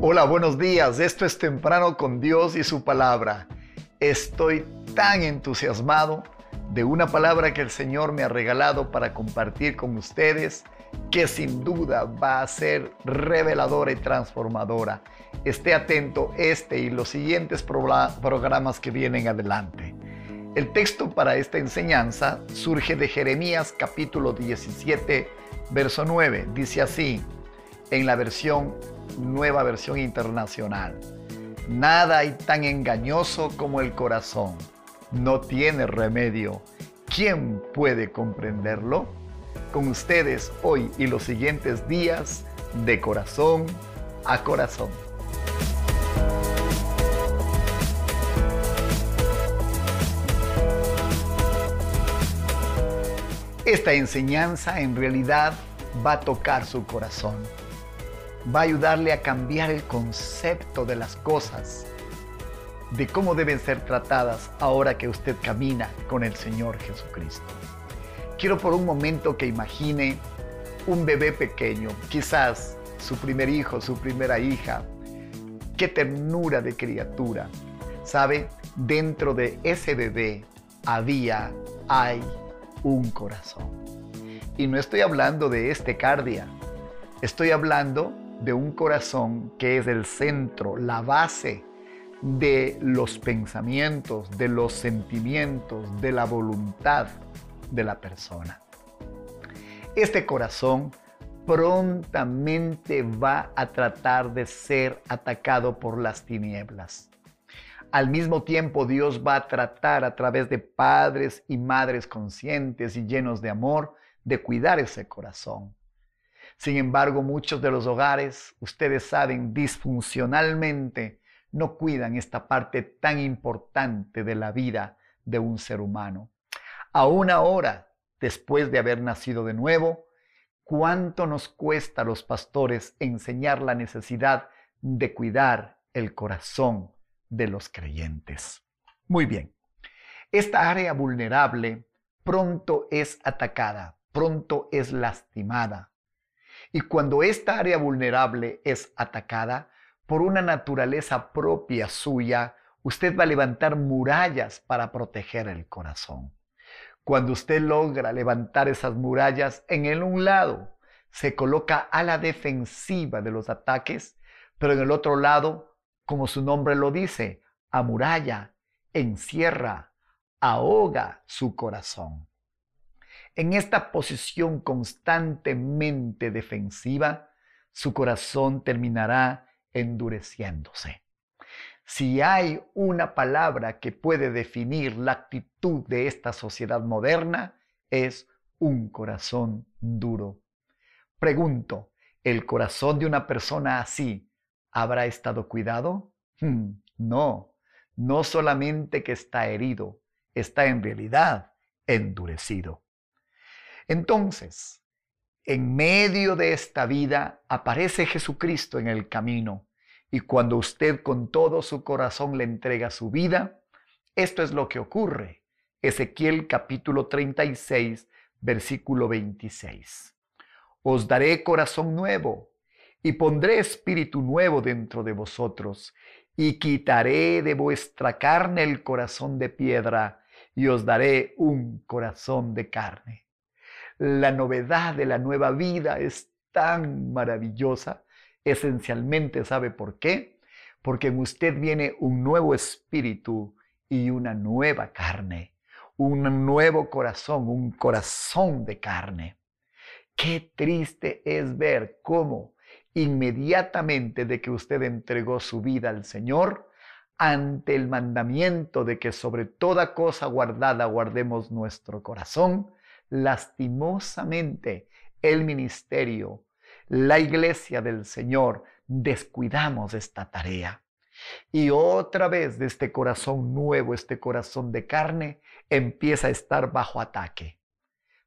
Hola, buenos días. Esto es Temprano con Dios y su palabra. Estoy tan entusiasmado de una palabra que el Señor me ha regalado para compartir con ustedes que sin duda va a ser reveladora y transformadora. Esté atento este y los siguientes programas que vienen adelante. El texto para esta enseñanza surge de Jeremías capítulo 17, verso 9. Dice así, en la versión nueva versión internacional. Nada hay tan engañoso como el corazón. No tiene remedio. ¿Quién puede comprenderlo? Con ustedes hoy y los siguientes días, de corazón a corazón. Esta enseñanza en realidad va a tocar su corazón va a ayudarle a cambiar el concepto de las cosas, de cómo deben ser tratadas ahora que usted camina con el Señor Jesucristo. Quiero por un momento que imagine un bebé pequeño, quizás su primer hijo, su primera hija. Qué ternura de criatura. ¿Sabe? Dentro de ese bebé había, hay un corazón. Y no estoy hablando de este cardia. Estoy hablando de un corazón que es el centro, la base de los pensamientos, de los sentimientos, de la voluntad de la persona. Este corazón prontamente va a tratar de ser atacado por las tinieblas. Al mismo tiempo Dios va a tratar a través de padres y madres conscientes y llenos de amor de cuidar ese corazón. Sin embargo, muchos de los hogares, ustedes saben, disfuncionalmente no cuidan esta parte tan importante de la vida de un ser humano. Aún ahora, después de haber nacido de nuevo, ¿cuánto nos cuesta a los pastores enseñar la necesidad de cuidar el corazón de los creyentes? Muy bien, esta área vulnerable pronto es atacada, pronto es lastimada, y cuando esta área vulnerable es atacada por una naturaleza propia suya, usted va a levantar murallas para proteger el corazón. Cuando usted logra levantar esas murallas, en el un lado se coloca a la defensiva de los ataques, pero en el otro lado, como su nombre lo dice, amuralla, encierra, ahoga su corazón. En esta posición constantemente defensiva, su corazón terminará endureciéndose. Si hay una palabra que puede definir la actitud de esta sociedad moderna, es un corazón duro. Pregunto, ¿el corazón de una persona así habrá estado cuidado? Hmm, no, no solamente que está herido, está en realidad endurecido. Entonces, en medio de esta vida aparece Jesucristo en el camino y cuando usted con todo su corazón le entrega su vida, esto es lo que ocurre. Ezequiel capítulo 36, versículo 26. Os daré corazón nuevo y pondré espíritu nuevo dentro de vosotros y quitaré de vuestra carne el corazón de piedra y os daré un corazón de carne. La novedad de la nueva vida es tan maravillosa. Esencialmente, ¿sabe por qué? Porque en usted viene un nuevo espíritu y una nueva carne, un nuevo corazón, un corazón de carne. Qué triste es ver cómo inmediatamente de que usted entregó su vida al Señor, ante el mandamiento de que sobre toda cosa guardada guardemos nuestro corazón, lastimosamente el ministerio, la iglesia del Señor, descuidamos esta tarea. Y otra vez de este corazón nuevo, este corazón de carne, empieza a estar bajo ataque.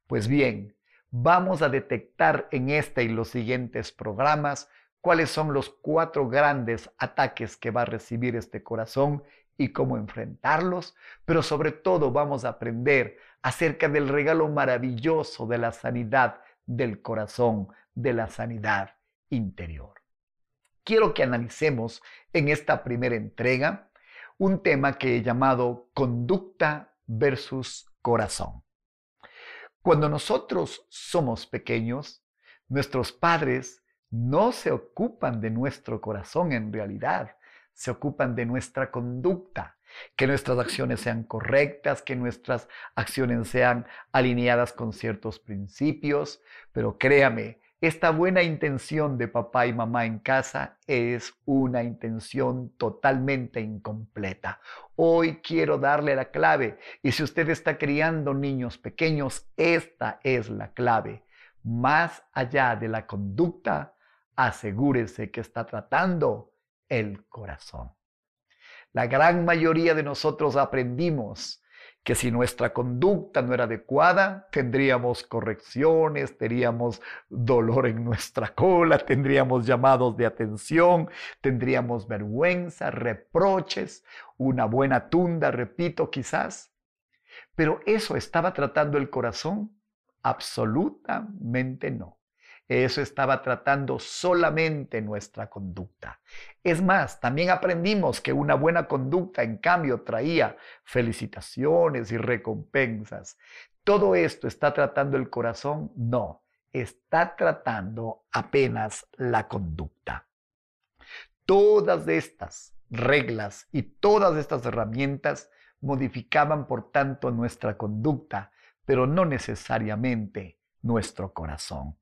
Pues bien, vamos a detectar en este y los siguientes programas cuáles son los cuatro grandes ataques que va a recibir este corazón y cómo enfrentarlos, pero sobre todo vamos a aprender acerca del regalo maravilloso de la sanidad del corazón, de la sanidad interior. quiero que analicemos en esta primera entrega un tema que he llamado conducta versus corazón. Cuando nosotros somos pequeños, nuestros padres no se ocupan de nuestro corazón en realidad, se ocupan de nuestra conducta, que nuestras acciones sean correctas, que nuestras acciones sean alineadas con ciertos principios, pero créame, esta buena intención de papá y mamá en casa es una intención totalmente incompleta. Hoy quiero darle la clave y si usted está criando niños pequeños, esta es la clave. Más allá de la conducta, asegúrese que está tratando el corazón. La gran mayoría de nosotros aprendimos que si nuestra conducta no era adecuada, tendríamos correcciones, tendríamos dolor en nuestra cola, tendríamos llamados de atención, tendríamos vergüenza, reproches, una buena tunda, repito, quizás. Pero eso estaba tratando el corazón? Absolutamente no. Eso estaba tratando solamente nuestra conducta. Es más, también aprendimos que una buena conducta, en cambio, traía felicitaciones y recompensas. ¿Todo esto está tratando el corazón? No, está tratando apenas la conducta. Todas estas reglas y todas estas herramientas modificaban, por tanto, nuestra conducta, pero no necesariamente nuestro corazón.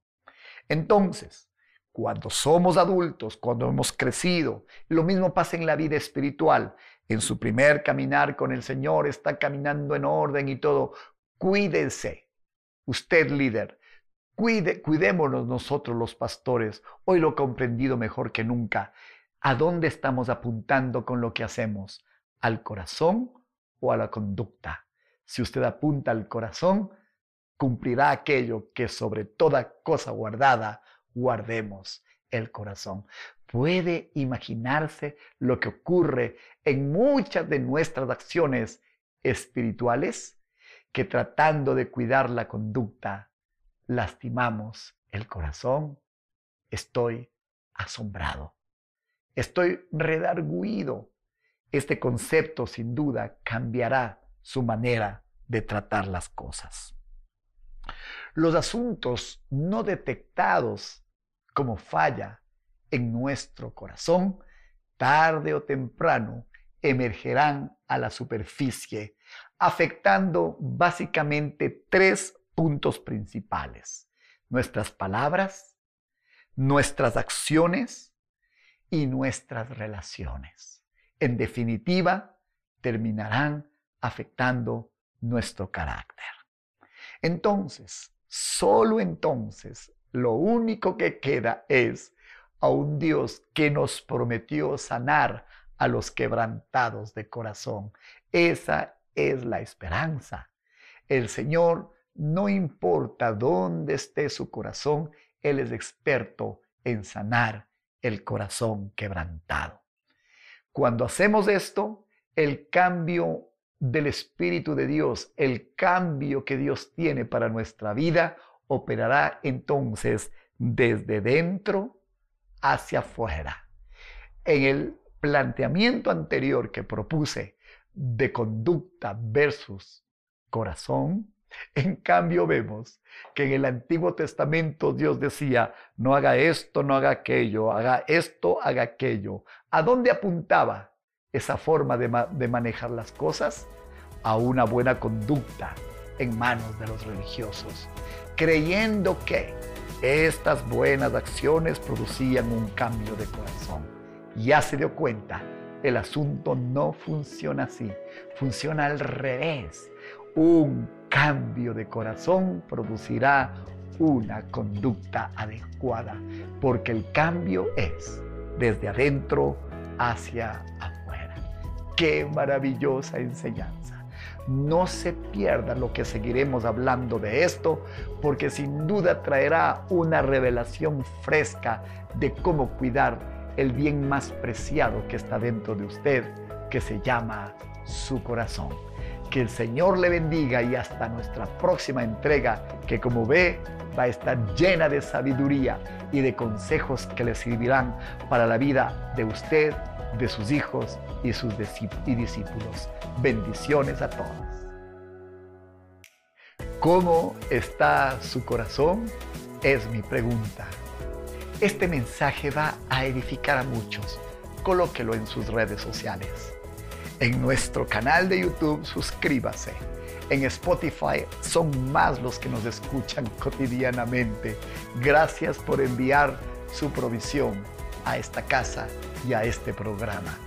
Entonces, cuando somos adultos, cuando hemos crecido, lo mismo pasa en la vida espiritual. En su primer caminar con el Señor está caminando en orden y todo. Cuídense, usted líder, cuidémonos nosotros los pastores. Hoy lo he comprendido mejor que nunca. ¿A dónde estamos apuntando con lo que hacemos? ¿Al corazón o a la conducta? Si usted apunta al corazón, cumplirá aquello que sobre toda cosa guardada guardemos el corazón. Puede imaginarse lo que ocurre en muchas de nuestras acciones espirituales, que tratando de cuidar la conducta, lastimamos el corazón. Estoy asombrado. Estoy redarguido. Este concepto sin duda cambiará su manera de tratar las cosas. Los asuntos no detectados como falla en nuestro corazón, tarde o temprano emergerán a la superficie, afectando básicamente tres puntos principales. Nuestras palabras, nuestras acciones y nuestras relaciones. En definitiva, terminarán afectando nuestro carácter. Entonces, solo entonces, lo único que queda es a un Dios que nos prometió sanar a los quebrantados de corazón. Esa es la esperanza. El Señor, no importa dónde esté su corazón, Él es experto en sanar el corazón quebrantado. Cuando hacemos esto, el cambio del Espíritu de Dios, el cambio que Dios tiene para nuestra vida, operará entonces desde dentro hacia afuera. En el planteamiento anterior que propuse de conducta versus corazón, en cambio vemos que en el Antiguo Testamento Dios decía, no haga esto, no haga aquello, haga esto, haga aquello. ¿A dónde apuntaba? Esa forma de, manejar las cosas a una buena conducta en manos de los religiosos, creyendo que estas buenas acciones producían un cambio de corazón. Ya se dio cuenta, el asunto no funciona así, funciona al revés. Un cambio de corazón producirá una conducta adecuada, porque el cambio es desde adentro hacia afuera. Qué maravillosa enseñanza. No se pierda lo que seguiremos hablando de esto, porque sin duda traerá una revelación fresca de cómo cuidar el bien más preciado que está dentro de usted, que se llama su corazón. Que el Señor le bendiga y hasta nuestra próxima entrega, que como ve va a estar llena de sabiduría y de consejos que le servirán para la vida de usted, de sus hijos y sus discípulos. Bendiciones a todos. ¿Cómo está su corazón? Es mi pregunta. Este mensaje va a edificar a muchos. Colóquelo en sus redes sociales. En nuestro canal de YouTube, suscríbase. En Spotify son más los que nos escuchan cotidianamente. Gracias por enviar su provisión a esta casa y a este programa.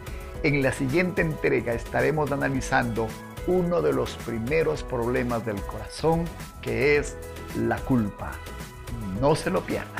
En la siguiente entrega estaremos analizando uno de los primeros problemas del corazón, que es la culpa. No se lo pierda.